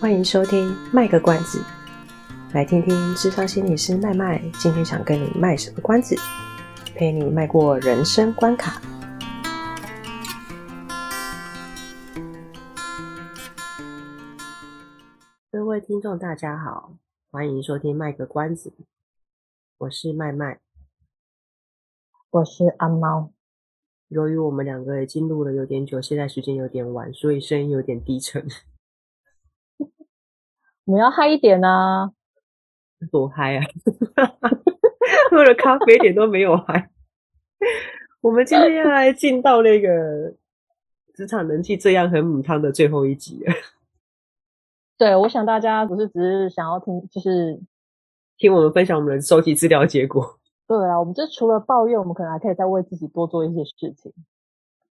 欢迎收听卖个关子，来听听智商心理师麦麦今天想跟你卖什么关子，陪你迈过人生关卡。各位听众，大家好，欢迎收听卖个关子，我是麦麦，我是阿猫。由于我们两个已经录了有点久，现在时间有点晚，所以声音有点低沉。我们要嗨一点啊！多嗨啊！喝了咖啡一点都没有嗨。我们今天要来进到那个职场人气这样很母汤的最后一集了。对，我想大家不是只是想要听，就是听我们分享我们的收集资料结果。对啊，我们就除了抱怨，我们可能还可以再为自己多做一些事情。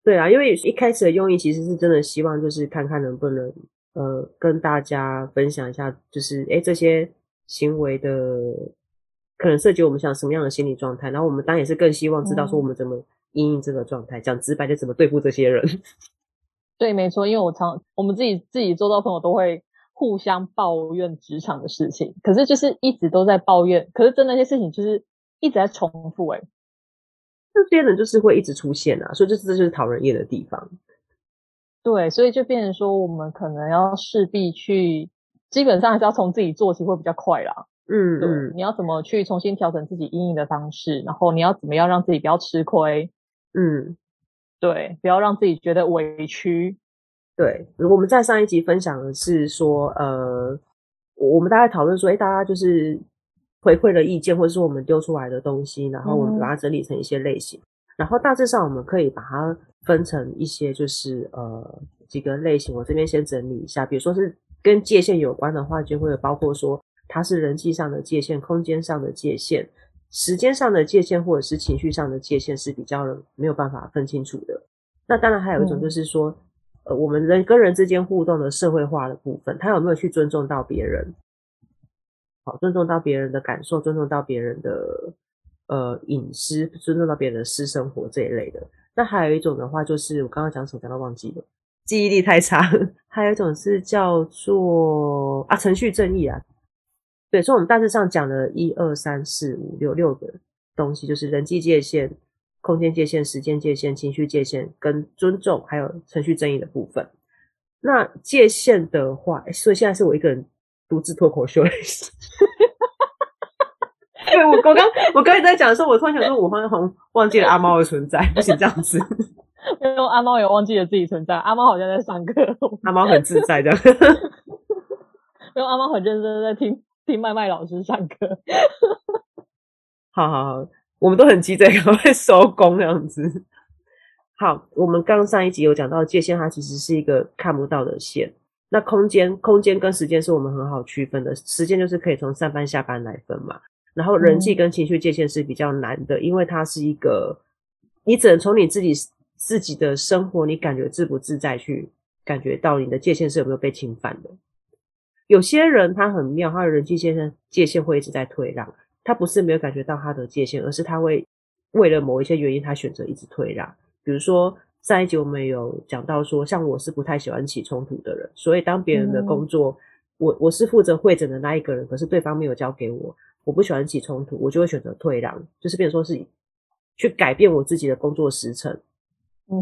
对啊，因为一开始的用意其实是真的希望，就是看看能不能呃跟大家分享一下，就是诶这些行为的可能涉及我们想什么样的心理状态，然后我们当然也是更希望知道说我们怎么因应这个状态，讲、嗯、直白就怎么对付这些人。对，没错，因为我常我们自己自己周遭朋友都会互相抱怨职场的事情，可是就是一直都在抱怨，可是真的那些事情就是。一直在重复哎、欸，这些人就是会一直出现啊，所以这这就是讨人厌的地方。对，所以就变成说，我们可能要势必去，基本上还是要从自己做起，会比较快啦。嗯，对嗯，你要怎么去重新调整自己阴影的方式，然后你要怎么样让自己不要吃亏？嗯，对，不要让自己觉得委屈。对，我们在上一集分享的是说，呃，我们大概讨论说，哎，大家就是。回馈的意见，或者是我们丢出来的东西，然后我们把它整理成一些类型，嗯、然后大致上我们可以把它分成一些，就是呃几个类型。我这边先整理一下，比如说是跟界限有关的话，就会包括说它是人际上的界限、空间上的界限、时间上的界限，或者是情绪上的界限是比较没有办法分清楚的。那当然还有一种就是说，嗯、呃，我们人跟人之间互动的社会化的部分，他有没有去尊重到别人？好，尊重到别人的感受，尊重到别人的呃隐私，尊重到别人的私生活这一类的。那还有一种的话，就是我刚刚讲什么，讲到忘记了，记忆力太差。还有一种是叫做啊程序正义啊，对，所以我们大致上讲了一二三四五六六个东西，就是人际界限、空间界限、时间界限、情绪界限跟尊重，还有程序正义的部分。那界限的话，所以现在是我一个人。独自脱口秀的意思，对，我我刚我刚才在讲的时候，我突然想说，我好像忘记了阿猫的存在，不行这样子。因为阿猫也忘记了自己存在，阿猫好像在上课，阿猫很自在这样。因为阿猫很认真在听听麦麦老师上课。好好好，我们都很急着赶快收工这样子。好，我们刚上一集有讲到界限，它其实是一个看不到的线。那空间，空间跟时间是我们很好区分的。时间就是可以从上班下班来分嘛。然后人际跟情绪界限是比较难的，嗯、因为它是一个，你只能从你自己自己的生活，你感觉自不自在去感觉到你的界限是有没有被侵犯的。有些人他很妙，他的人际界限界限会一直在退让，他不是没有感觉到他的界限，而是他会为了某一些原因，他选择一直退让，比如说。上一集我们有讲到说，像我是不太喜欢起冲突的人，所以当别人的工作，嗯、我我是负责会诊的那一个人，可是对方没有交给我，我不喜欢起冲突，我就会选择退让，就是变成说是去改变我自己的工作时程，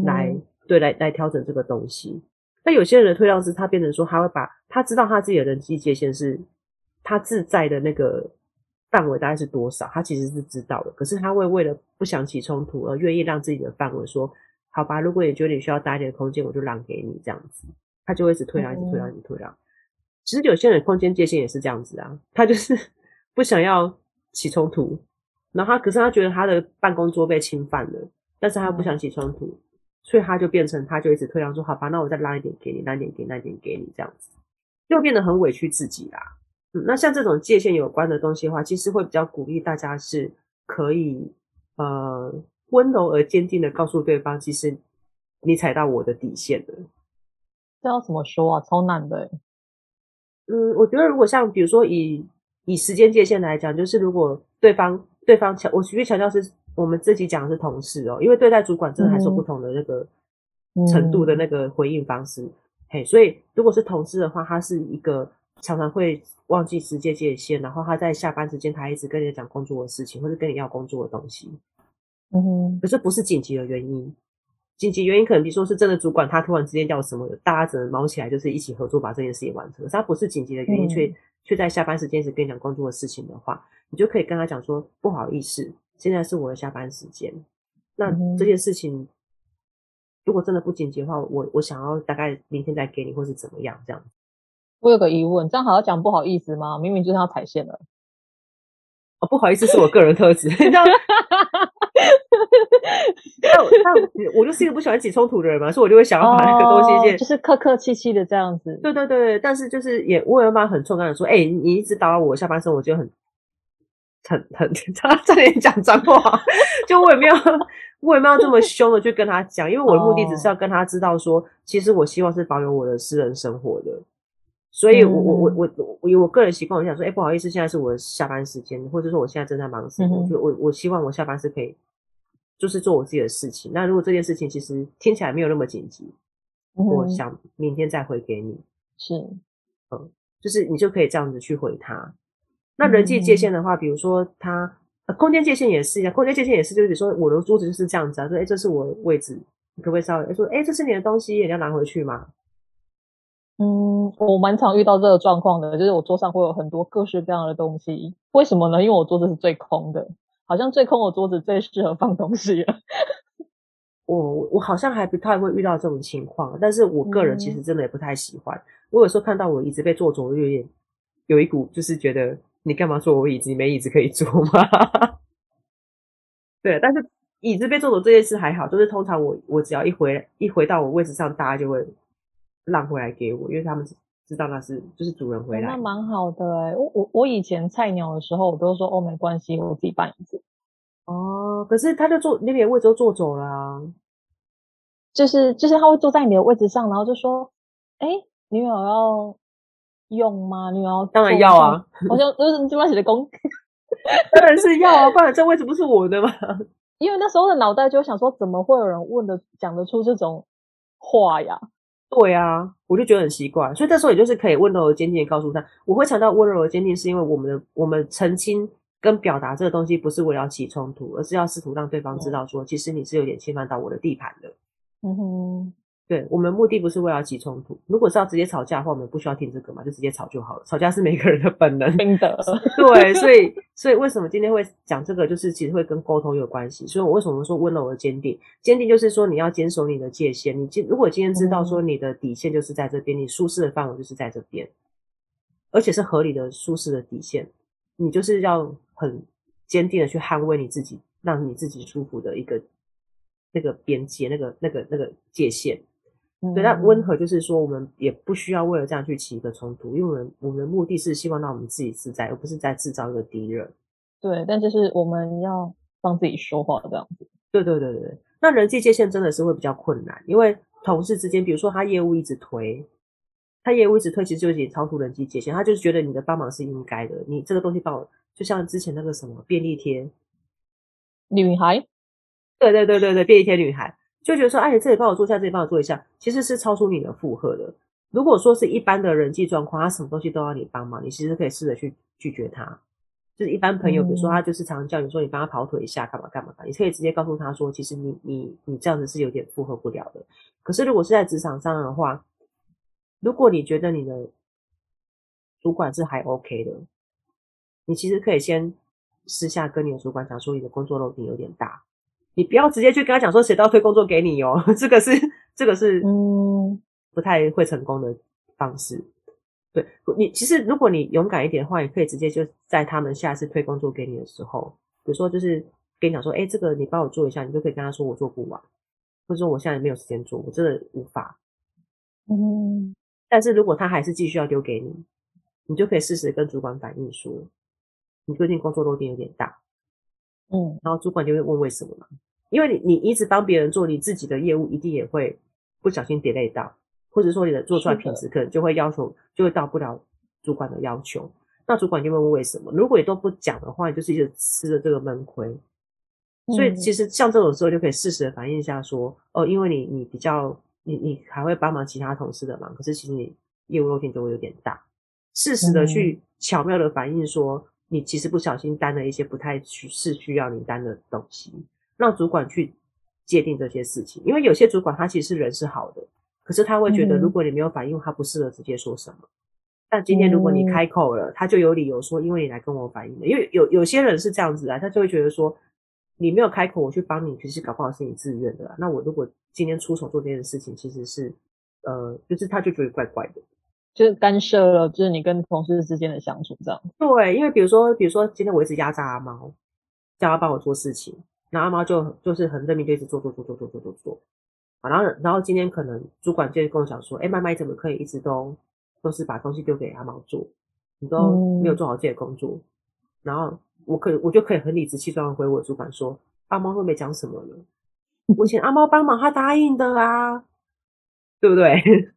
来、嗯、对来来调整这个东西。那有些人的退让是，他变成说他会把他知道他自己的人际界限是他自在的那个范围大概是多少，他其实是知道的，可是他会为了不想起冲突而愿意让自己的范围说。好吧，如果你觉得你需要大一点的空间，我就让给你这样子，他就会一直退让，一直退让，一直退让。其实有些人空间界限也是这样子啊，他就是不想要起冲突，然后他可是他觉得他的办公桌被侵犯了，但是他又不想起冲突，所以他就变成他就一直退让，说好吧，那我再拉一点给你，拉一点给你，让一点给你这样子，又变得很委屈自己啦。嗯，那像这种界限有关的东西的话，其实会比较鼓励大家是可以呃。温柔而坚定的告诉对方，其实你踩到我的底线了。这要怎么说啊？超难的。嗯，我觉得如果像比如说以以时间界限来讲，就是如果对方对方强，我必须强调是我们自己讲的是同事哦，因为对待主管真的还是有不同的那个程度的那个回应方式。嘿，所以如果是同事的话，他是一个常常会忘记时间界限，然后他在下班时间他一直跟你讲工作的事情，或者跟你要工作的东西。嗯哼，可是不是紧急的原因，紧急原因可能比如说是真的主管他突然之间要什么，大家只能忙起来，就是一起合作把这件事情完成。可是他不是紧急的原因，却、嗯、却在下班时间一直跟你讲工作的事情的话，你就可以跟他讲说不好意思，现在是我的下班时间。那这件事情如果真的不紧急的话，我我想要大概明天再给你，或是怎么样这样。我有个疑问，这样还要讲不好意思吗？明明就是要踩线了。哦，不好意思，是我个人特质。但 但我就是一个不喜欢起冲突的人嘛，所以我就会想要把那个东西先、哦，就是客客气气的这样子。对对对，但是就是也我也蛮很冲刚才说，哎、欸，你一直打扰我下班时候，我就很很很 他差点讲脏话，就我也没有我也没有这么凶的去跟他讲，因为我的目的只是要跟他知道说，其实我希望是保有我的私人生活的。所以我，我我我我我以我个人习惯，我想说，哎、欸，不好意思，现在是我的下班时间，或者说我现在正在忙什么，就我我希望我下班是可以，就是做我自己的事情。那如果这件事情其实听起来没有那么紧急，嗯、我想明天再回给你。是，嗯，就是你就可以这样子去回他。那人际界限的话，比如说他、呃、空间界限也是一样，空间界限也是，就是比如说我的桌子就是这样子啊，说，哎、欸，这是我的位置，你可不可以稍微说，哎、欸，这是你的东西，你要拿回去吗？嗯，我蛮常遇到这个状况的，就是我桌上会有很多各式各样的东西。为什么呢？因为我桌子是最空的，好像最空的桌子最适合放东西了。我我好像还不太会遇到这种情况，但是我个人其实真的也不太喜欢。嗯、我有时候看到我椅子被坐走，有点有一股就是觉得你干嘛坐我椅子？你没椅子可以坐吗？对，但是椅子被坐走这件事还好，就是通常我我只要一回一回到我位置上，大家就会。让回来给我，因为他们知道那是就是主人回来，那蛮好的哎、欸。我我我以前菜鸟的时候，我都说哦没关系，我自己办一次。哦，可是他就坐那边位置都坐走了、啊，就是就是他会坐在你的位置上，然后就说：“哎、欸，女友要用吗？女友要当然要啊，好像就是你这边写的工，当然是要啊，不然这位置不是我的吗？因为那时候的脑袋就想说，怎么会有人问的讲得出这种话呀？”对啊，我就觉得很奇怪，所以这时候也就是可以温柔而坚定的告诉他，我会强调温柔而坚定，是因为我们的我们澄清跟表达这个东西不是为了要起冲突，而是要试图让对方知道说，嗯、其实你是有点侵犯到我的地盘的。嗯哼。对，我们目的不是为了起冲突，如果是要直接吵架的话，我们不需要听这个嘛，就直接吵就好了。吵架是每个人的本能。真的。对，所以所以为什么今天会讲这个，就是其实会跟沟通有关系。所以我为什么说温柔而坚定？坚定就是说你要坚守你的界限。你今如果今天知道说你的底线就是在这边，你舒适的范围就是在这边，而且是合理的舒适的底线，你就是要很坚定的去捍卫你自己，让你自己舒服的一个那个边界，那个那个那个界限。对，那温和就是说，我们也不需要为了这样去起一个冲突，因为我们我们的目的是希望让我们自己自在，而不是在制造一个敌人。对，但就是我们要帮自己说话这样子。对对对对，那人际界限真的是会比较困难，因为同事之间，比如说他业务一直推，他业务一直推，其实就已经超出人际界限，他就是觉得你的帮忙是应该的，你这个东西帮我，就像之前那个什么便利贴女孩，对对对对对，便利贴女孩。就觉得说，哎，这里帮我做一下，这里帮我做一下，其实是超出你的负荷的。如果说是一般的人际状况，他什么东西都要你帮忙，你其实可以试着去拒绝他。就是一般朋友，比如说他就是常常叫你说，你帮他跑腿一下，干嘛干嘛的，你可以直接告诉他说，其实你你你这样子是有点负荷不了的。可是如果是在职场上的话，如果你觉得你的主管是还 OK 的，你其实可以先私下跟你的主管讲说，你的工作量有点大。你不要直接去跟他讲说，谁都要推工作给你哦，这个是这个是嗯不太会成功的方式。对，你其实如果你勇敢一点的话，你可以直接就在他们下次推工作给你的时候，比如说就是跟你讲说，哎，这个你帮我做一下，你就可以跟他说我做不完，或者说我现在没有时间做，我真的无法。嗯，但是如果他还是继续要丢给你，你就可以适时跟主管反映说，你最近工作落点有点大。嗯，然后主管就会问为什么嘛？因为你你一直帮别人做，你自己的业务一定也会不小心 delay 到，或者说你的做出来品质可能就会要求就会到不了主管的要求。那主管就会问为什么？如果你都不讲的话，你就是一直吃着这个闷亏。所以其实像这种时候就可以适时的反映一下说，哦，因为你你比较你你还会帮忙其他同事的忙，可是其实你业务漏点就会有点大。适时的去巧妙的反映说，你其实不小心担了一些不太需是需要你担的东西，让主管去界定这些事情。因为有些主管他其实是人是好的，可是他会觉得如果你没有反应，他不适合直接说什么。但今天如果你开口了，他就有理由说，因为你来跟我反映的。因为有有些人是这样子啊，他就会觉得说，你没有开口，我去帮你，其实搞不好是你自愿的。那我如果今天出手做这件事情，其实是呃，就是他就觉得怪怪的，就是干涉了，就是你跟同事之间的相处这样。对，因为比如说，比如说今天我一直压榨阿猫，叫他帮我做事情，然后阿猫就就是很认命，就一直做做做做做做做做。啊，然后然后今天可能主管就跟我讲说，哎，麦麦怎么可以一直都。都是把东西丢给阿猫做，你都没有做好自己的工作，嗯、然后我可，我就可以很理直气壮的回我主管说，阿猫都没讲什么呢？我请阿猫帮忙，他答应的啊，对不对？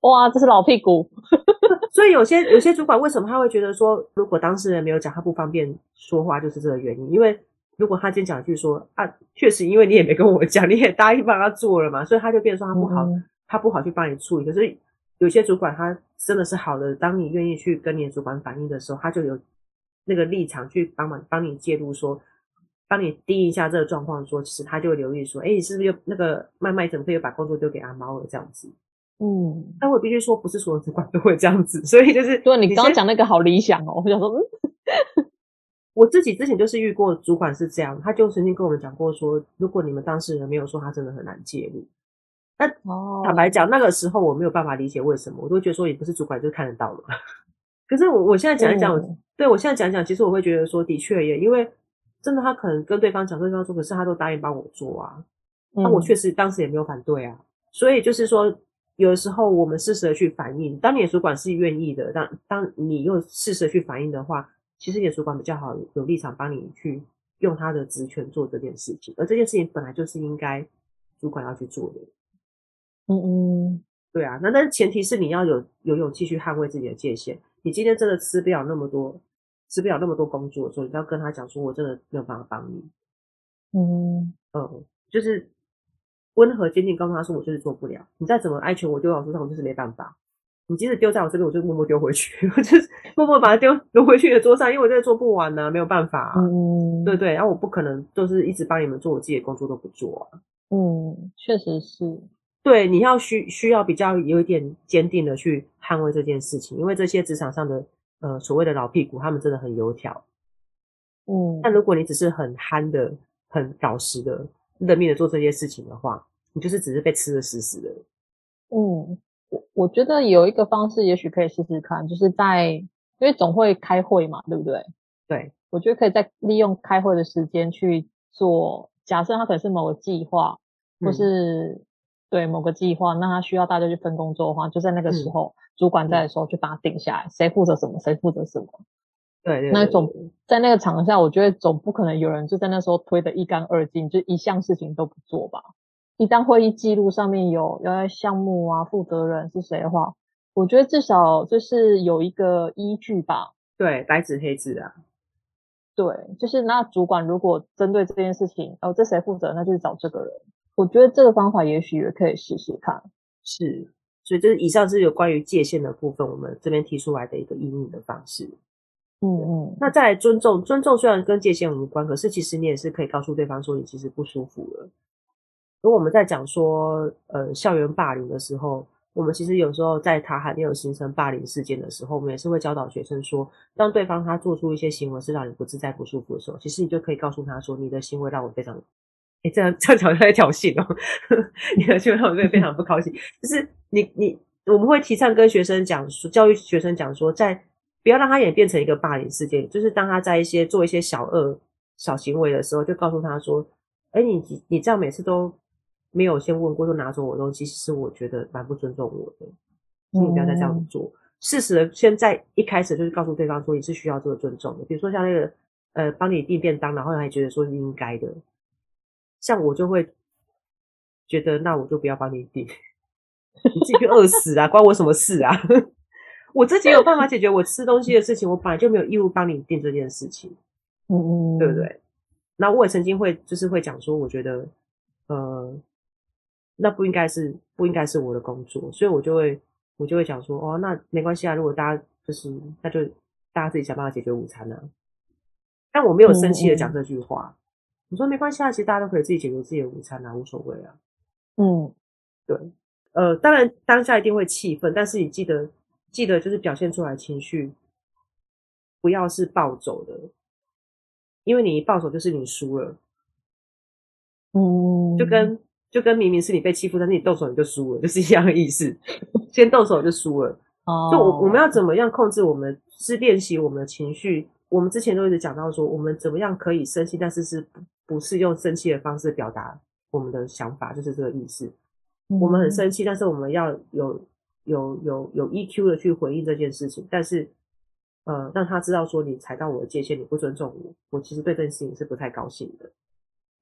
哇，这是老屁股。所以有些有些主管为什么他会觉得说，如果当事人没有讲，他不方便说话，就是这个原因。因为如果他今天讲一句说啊，确实因为你也没跟我讲，你也答应帮他做了嘛，所以他就变成说他不好，嗯、他不好去帮你处理。可是。有些主管他真的是好的，当你愿意去跟你的主管反映的时候，他就有那个立场去帮忙帮你介入，说帮你盯一下这个状况，说其实他就会留意说，哎，你是不是又那个麦麦怎么会又把工作丢给阿猫了这样子？嗯，但我必须说，不是所有主管都会这样子，所以就是对你刚刚讲那个好理想哦，我想说，嗯，我自己之前就是遇过主管是这样，他就曾经跟我们讲过说，如果你们当事人没有说，他真的很难介入。那坦白讲，那个时候我没有办法理解为什么，我都觉得说，也不是主管就看得到了。可是我我现在讲一讲，嗯、对我现在讲一讲，其实我会觉得说，的确也因为真的，他可能跟对方讲，对方说，可是他都答应帮我做啊，那、嗯、我确实当时也没有反对啊。所以就是说，有的时候我们适时的去反映，当你的主管是愿意的，当当你又适时的去反映的话，其实你的主管比较好有立场帮你去用他的职权做这件事情，而这件事情本来就是应该主管要去做的。嗯嗯，对啊，那但是前提是你要有有勇气去捍卫自己的界限。你今天真的吃不了那么多，吃不了那么多工作的时候，你要跟他讲说，我真的没有办法帮你。嗯嗯，就是温和坚定告诉他说，我就是做不了。你再怎么哀求我丢到我桌上，我就是没办法。你即使丢在我这边，我就默默丢回去，我就是默默把它丢丢回去你的桌上，因为我真的做不完呢、啊，没有办法、啊。嗯，对对，然后我不可能就是一直帮你们做我自己的工作都不做啊。嗯，确实是。对，你要需需要比较有一点坚定的去捍卫这件事情，因为这些职场上的呃所谓的老屁股，他们真的很油条。嗯，但如果你只是很憨的、很老实的、认命的做这些事情的话，你就是只是被吃的死死的。嗯，我我觉得有一个方式，也许可以试试看，就是在因为总会开会嘛，对不对？对，我觉得可以在利用开会的时间去做，假设他可能是某个计划，或是、嗯。对某个计划，那他需要大家去分工作的话，就在那个时候，嗯、主管在的时候就把它定下来，嗯、谁负责什么，谁负责什么。对，对，对，那总在那个场合下，我觉得总不可能有人就在那时候推得一干二净，就一项事情都不做吧。一旦会议记录上面有要要项目啊，负责人是谁的话，我觉得至少就是有一个依据吧。对，白纸黑字啊。对，就是那主管如果针对这件事情，哦，这谁负责，那就是找这个人。我觉得这个方法也许也可以试试看。是，所以这是以上是有关于界限的部分，我们这边提出来的一个应用的方式。嗯嗯。那再来尊重，尊重虽然跟界限无关，可是其实你也是可以告诉对方说你其实不舒服了。如果我们在讲说呃校园霸凌的时候，我们其实有时候在他还没有形成霸凌事件的时候，我们也是会教导学生说，当对方他做出一些行为是让你不自在、不舒服的时候，其实你就可以告诉他说，你的行为让我非常。哎，这样这样讲在挑衅哦，你的行为让我会非常不高兴。就是你你我们会提倡跟学生讲说，教育学生讲说，在不要让他演变成一个霸凌事件。就是当他在一些做一些小恶小行为的时候，就告诉他说：“哎，你你你这样每次都没有先问过就拿走我的东西，其实我觉得蛮不尊重我的。你不要再这样做。适时的先在一开始就是告诉对方说你是需要这个尊重的。比如说像那个呃帮你订便当，然后还觉得说是应该的。”像我就会觉得，那我就不要帮你订，你自己去饿死啊，关我什么事啊？我自己有办法解决我吃东西的事情，我本来就没有义务帮你定这件事情，嗯嗯，对不对？那我也曾经会就是会讲说，我觉得，呃，那不应该是不应该是我的工作，所以我就会我就会讲说，哦，那没关系啊，如果大家就是那就大家自己想办法解决午餐啊。但我没有生气的讲这句话，我、嗯嗯、说没关系啊，其实大家都可以自己解决自己的午餐啊，无所谓啊。嗯，对，呃，当然当下一定会气愤，但是你记得记得就是表现出来情绪，不要是暴走的，因为你一暴走就是你输了。嗯，就跟就跟明明是你被欺负，但是你动手你就输了，就是一样的意思。先动手就输了。哦，就我我们要怎么样控制我们是练习我们的情绪？我们之前都一直讲到说，我们怎么样可以生气，但是是不不是用生气的方式表达我们的想法，就是这个意思。嗯、我们很生气，但是我们要有有有有 EQ 的去回应这件事情，但是呃，让他知道说你踩到我的界限，你不尊重我，我其实对这件事情是不太高兴的。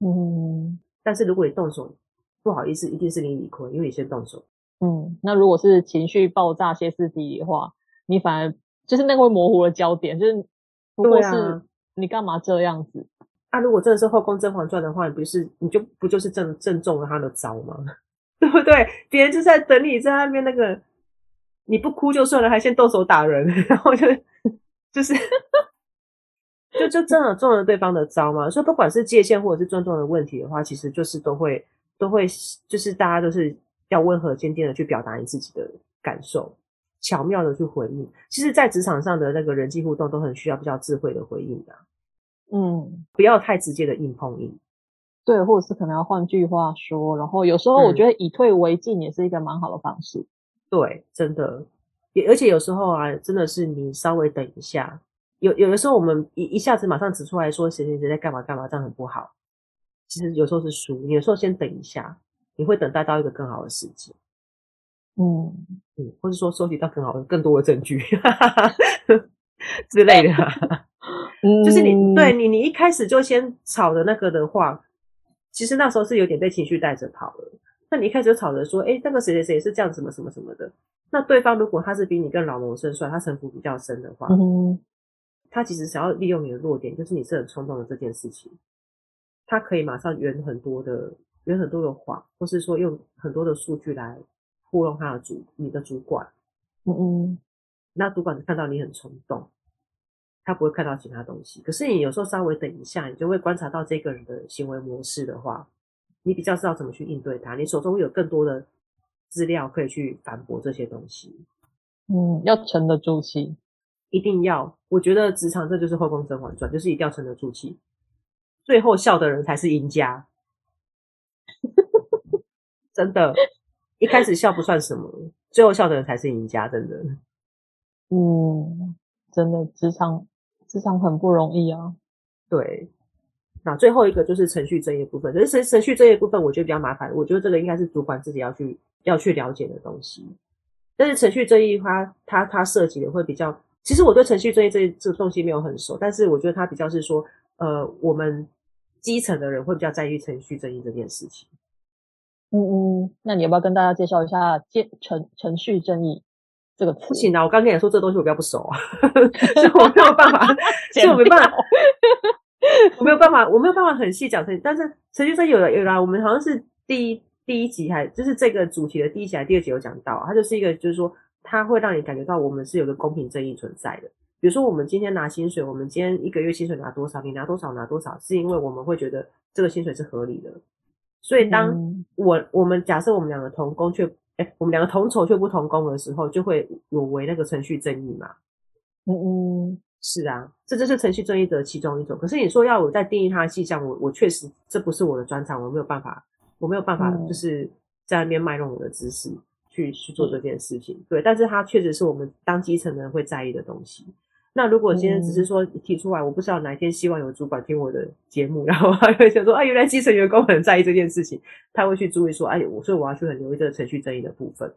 嗯，但是如果你动手，不好意思，一定是你理亏，因为你先动手。嗯，那如果是情绪爆炸、歇斯底里的话，你反而就是那个会模糊的焦点，就是不过是你干嘛这样子？啊，如果真的是《后宫甄嬛传》的话，你不是你就不就是正正中了他的招吗？对不对？别人就在等你在那边那个，你不哭就算了，还先动手打人，然后就就是。就就真的中了对方的招嘛，所以不管是界限或者是尊重的问题的话，其实就是都会都会就是大家都是要温和坚定的去表达你自己的感受，巧妙的去回应。其实，在职场上的那个人际互动都很需要比较智慧的回应的，嗯，不要太直接的硬碰硬，对，或者是可能要换句话说，然后有时候我觉得以退为进也是一个蛮好的方式，嗯、对，真的，也而且有时候啊，真的是你稍微等一下。有有的时候，我们一一下子马上指出来说谁谁谁在干嘛干嘛，这样很不好。其实有时候是输，你有时候先等一下，你会等待到一个更好的时机。嗯嗯，或者说收集到更好的、更多的证据 之类的。嗯，就是你对你你一开始就先吵的那个的话，其实那时候是有点被情绪带着跑了。那你一开始就吵着说，哎，那个谁谁谁是这样什么什么什么的。那对方如果他是比你更老谋深算，他城府比较深的话，嗯。他其实想要利用你的弱点，就是你是很冲动的这件事情，他可以马上圆很多的圆很多的谎，或是说用很多的数据来糊弄他的主你的主管。嗯嗯，那主管看到你很冲动，他不会看到其他东西。可是你有时候稍微等一下，你就会观察到这个人的行为模式的话，你比较知道怎么去应对他。你手中有更多的资料可以去反驳这些东西。嗯，要沉得住气。一定要，我觉得职场这就是后宫甄嬛传，就是一定要沉得住气，最后笑的人才是赢家。真的，一开始笑不算什么，最后笑的人才是赢家，真的。嗯，真的，职场职场很不容易啊。对，那最后一个就是程序正义部分，可是程程序正义部分，我觉得比较麻烦。我觉得这个应该是主管自己要去要去了解的东西。但是程序正义它它它涉及的会比较。其实我对程序正义这这个东西没有很熟，但是我觉得它比较是说，呃，我们基层的人会比较在意程序正义这件事情。嗯嗯，那你要不要跟大家介绍一下“程程序正义”这个词？不行啊，我刚跟你说这个东西我比较不熟啊，所以我没有办法，所以我没办法，我没有办法，我没有办法很细讲程序。但是程序正义有了有啦，我们好像是第一第一集还就是这个主题的第一集还第二集有讲到，它就是一个就是说。它会让你感觉到我们是有个公平正义存在的。比如说，我们今天拿薪水，我们今天一个月薪水拿多少，你拿多少拿多少，是因为我们会觉得这个薪水是合理的。所以，当我我们假设我们两个同工却，哎，我们两个同酬却不同工的时候，就会有违那个程序正义嘛。嗯嗯，是啊，这就是程序正义的其中一种。可是你说要我再定义它的迹象，我我确实这不是我的专长，我没有办法，我没有办法，就是在那边卖弄我的知识。去去做这件事情，对，但是它确实是我们当基层的人会在意的东西。那如果今天只是说提出来，我不知道哪一天希望有主管听我的节目，然后他会想说，啊，原来基层员工很在意这件事情，他会去注意说，哎，我所以我要去很留意这个程序正义的部分。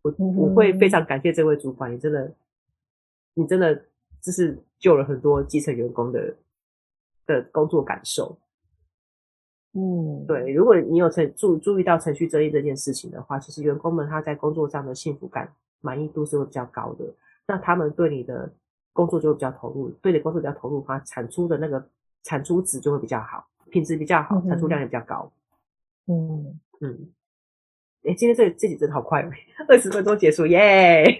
我我会非常感谢这位主管，你真的，你真的就是救了很多基层员工的的工作感受。嗯，对，如果你有程注注意到程序正义这件事情的话，其实员工们他在工作上的幸福感、满意度是会比较高的。那他们对你的工作就会比较投入，对你工作比较投入，他产出的那个产出值就会比较好，品质比较好，产出量也比较高。嗯嗯，哎，今天这这几真的好快哦，二十分钟结束，耶!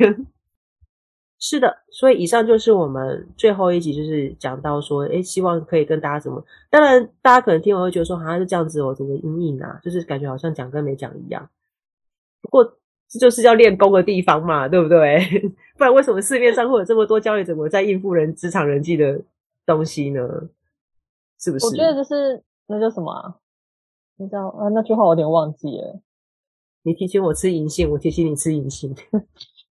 是的，所以以上就是我们最后一集，就是讲到说，哎，希望可以跟大家怎么，当然大家可能听完会觉得说，好像是这样子我，怎么阴影啊，就是感觉好像讲跟没讲一样。不过这就是要练功的地方嘛，对不对？不然为什么市面上会有这么多教你怎么在应付人职场人际的东西呢？是不是？我觉得就是那叫什么啊？你知道啊？那句话我有点忘记了。你提醒我吃银杏，我提醒你吃银杏，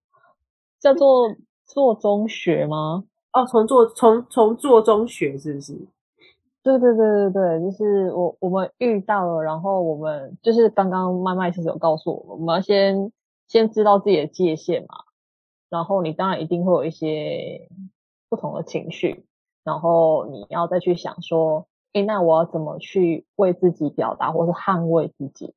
叫做做中学吗？哦，从做从从做中学是不是？对对对对对，就是我我们遇到了，然后我们就是刚刚麦麦其实有告诉我们，我们要先先知道自己的界限嘛，然后你当然一定会有一些不同的情绪，然后你要再去想说。诶，那我要怎么去为自己表达，或是捍卫自己？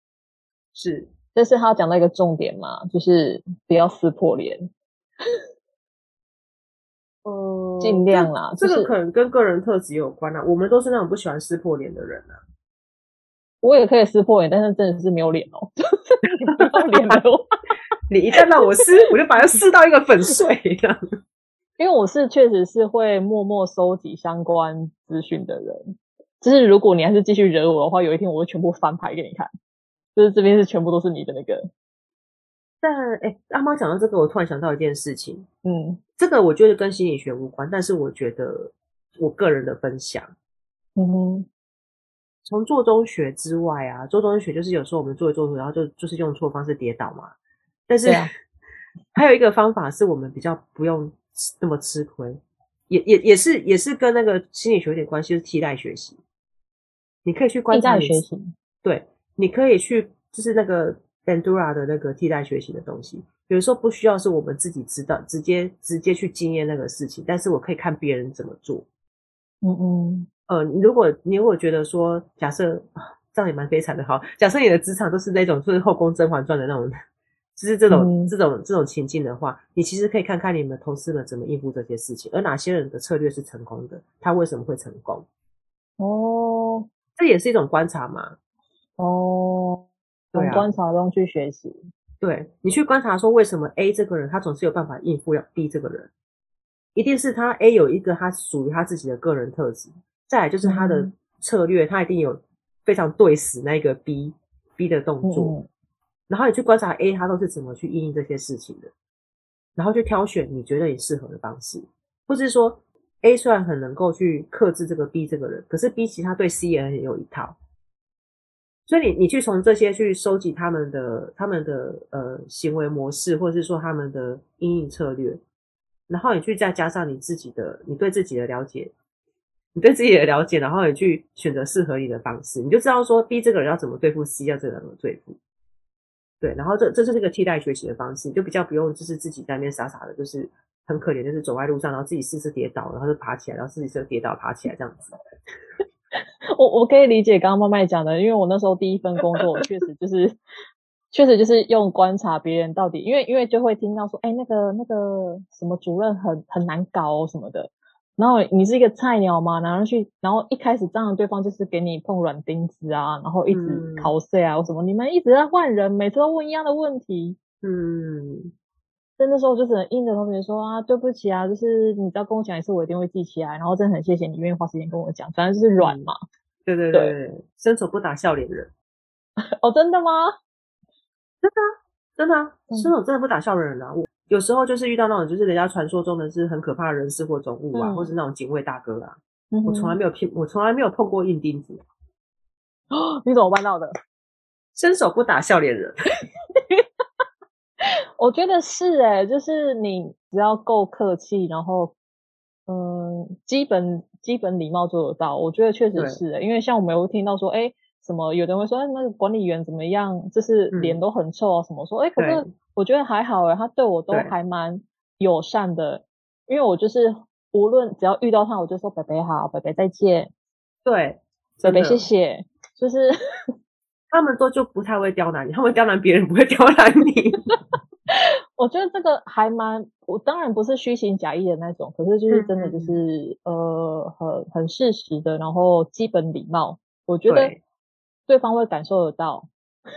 是，这是他讲到一个重点嘛，就是不要撕破脸。嗯，尽量啦。这个可能跟个人特质有关啊。我们都是那种不喜欢撕破脸的人啊。我也可以撕破脸，但是真的是没有脸哦。没有脸的话，你一旦让我撕，我就把它撕到一个粉碎这样。因为我是确实是会默默收集相关资讯的人。就是如果你还是继续惹我的话，有一天我会全部翻牌给你看。就是这边是全部都是你的那个。但哎，阿猫讲到这个，我突然想到一件事情。嗯，这个我觉得跟心理学无关，但是我觉得我个人的分享。嗯哼，从做中学之外啊，做中学就是有时候我们做一做，然后就就是用错方式跌倒嘛。但是、啊、还有一个方法是我们比较不用那么吃亏，也也也是也是跟那个心理学有点关系，就是替代学习。你可以去观察学习，对，你可以去，就是那个 Bandura 的那个替代学习的东西。有的时候不需要是我们自己知道，直接直接去经验那个事情，但是我可以看别人怎么做。嗯嗯，呃，如果你如果觉得说，假设啊，这样也蛮悲惨的，好，假设你的职场都是那种就是后宫甄嬛传的那种，就是这种、嗯、这种这种情境的话，你其实可以看看你们同事们怎么应付这些事情，而哪些人的策略是成功的，他为什么会成功？哦。这也是一种观察嘛？哦，从观察中去学习。对，你去观察说，为什么 A 这个人他总是有办法应付了 B 这个人，一定是他 A 有一个他属于他自己的个人特质，再来就是他的策略，嗯、他一定有非常对死那个 B B 的动作，嗯、然后你去观察 A 他都是怎么去应对这些事情的，然后去挑选你觉得你适合的方式，或是说。A 虽然很能够去克制这个 B 这个人，可是 B 其实他对 C 也很有一套，所以你你去从这些去收集他们的他们的呃行为模式，或者是说他们的阴影策略，然后你去再加上你自己的你对自己的了解，你对自己的了解，然后你去选择适合你的方式，你就知道说 B 这个人要怎么对付 C，要这个人怎么对付，对，然后这这是个替代学习的方式，你就比较不用就是自己在那边傻傻的，就是。很可怜，就是走在路上，然后自己试试跌倒，然后就爬起来，然后自己就跌倒爬起来这样子。我我可以理解刚刚麦麦讲的，因为我那时候第一份工作，我确实就是确实就是用观察别人到底，因为因为就会听到说，哎，那个那个什么主任很很难搞什么的，然后你是一个菜鸟嘛，然后去，然后一开始这样对方就是给你碰软钉子啊，然后一直考试啊，或什么，你们一直在换人，每次都问一样的问题，嗯。在那时候，就只能硬着头皮说啊，对不起啊，就是你只要跟我讲一次，我一定会记起来。然后真的很谢谢你愿意花时间跟我讲，反正就是软嘛。对对对，对伸手不打笑脸人。哦，真的吗？真的，真的啊，伸手真的不打笑脸人啊。我有时候就是遇到那种，就是人家传说中的是很可怕的人事或种物啊，嗯、或是那种警卫大哥啊，嗯、我从来没有碰，我从来没有碰过硬钉子。哦，你怎么办到的？伸手不打笑脸人。我觉得是诶、欸，就是你只要够客气，然后嗯，基本基本礼貌做得到。我觉得确实是、欸，因为像我们有听到说，哎，什么有的人会说，哎，那个管理员怎么样，就是脸都很臭啊，什么、嗯、说，哎，可是我觉得还好诶、欸，他对我都还蛮友善的，因为我就是无论只要遇到他，我就说北北好，北北再见，对，北北谢谢，就是 他们都就不太会刁难你，他们刁难别人不会 刁难你。我觉得这个还蛮，我当然不是虚情假意的那种，可是就是真的就是、嗯、呃很很事实的，然后基本礼貌，我觉得对方会感受得到。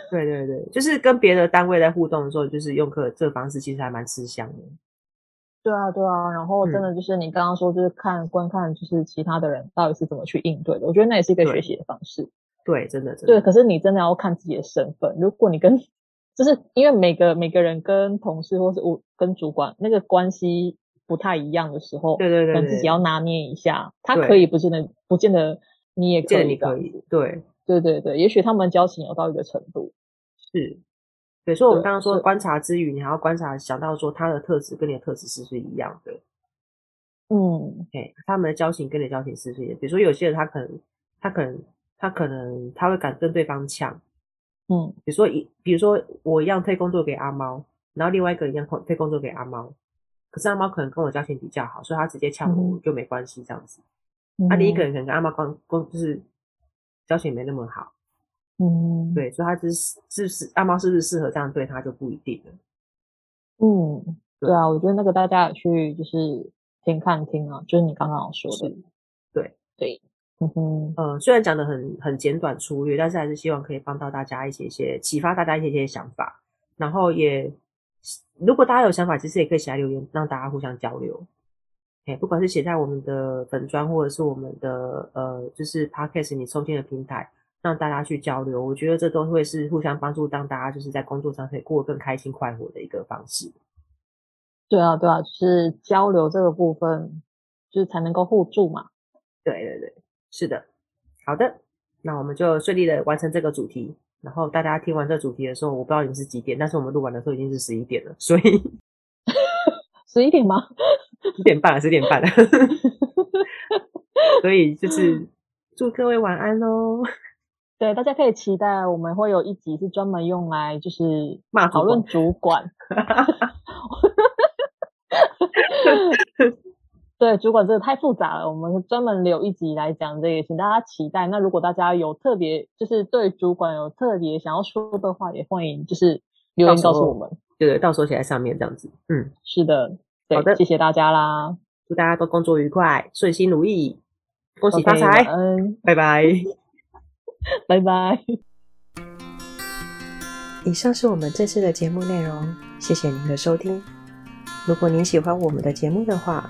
对对对，就是跟别的单位在互动的时候，就是用课这个方式，其实还蛮吃香的。对啊，对啊，然后真的就是你刚刚说，就是看观看，就是其他的人到底是怎么去应对的。我觉得那也是一个学习的方式。对，对，真的，真的。对，可是你真的要看自己的身份。如果你跟，就是因为每个每个人跟同事或是我跟主管那个关系不太一样的时候，对对对，对，自己要拿捏一下。他可以不见得，不见得你也可以，你可以。对，对对对，也许他们交情有到一个程度。是。对，所以我们刚刚说的观察之余，你还要观察，想到说他的特质跟你的特质是不是一样的？嗯，对，他们的交情跟你的交情是不是一样？比如说有些人他可能，他可能，他可能他会敢跟对方呛，嗯，比如说一，比如说我一样推工作给阿猫，然后另外一个一样推工作给阿猫，可是阿猫可能跟我交情比较好，所以他直接呛我就没关系这样子。那、嗯、另一个人可能跟阿猫关关就是交情没那么好。嗯，对，所以他就是是不是阿猫是不是适合这样对他就不一定了。嗯，对，对啊，我觉得那个大家也去就是听看听啊，就是你刚刚说的，对对，嗯哼，呃，虽然讲的很很简短粗略，但是还是希望可以帮到大家一些些启发大家一些些想法，然后也如果大家有想法，其实也可以写在留言，让大家互相交流。哎，不管是写在我们的粉砖，或者是我们的呃，就是 Podcast 你收听的平台。让大家去交流，我觉得这都会是互相帮助，让大家就是在工作上可以过得更开心快活的一个方式。对啊，对啊，就是交流这个部分，就是才能够互助嘛。对对对，是的。好的，那我们就顺利的完成这个主题。然后大家听完这个主题的时候，我不知道你们是几点，但是我们录完的时候已经是十一点了，所以 十一点吗？十点半了，十点半了。所以就是祝各位晚安喽。对，大家可以期待我们会有一集是专门用来就是讨论主管。对，主管真的太复杂了，我们专门留一集来讲这个，请大家期待。那如果大家有特别就是对主管有特别想要说的话，也欢迎就是留言告诉我们。对对，到时候写在上面这样子。嗯，是的。对，好的，谢谢大家啦，祝大家都工作愉快，顺心如意，恭喜发财。嗯，拜拜。拜拜。以上是我们这次的节目内容，谢谢您的收听。如果您喜欢我们的节目的话，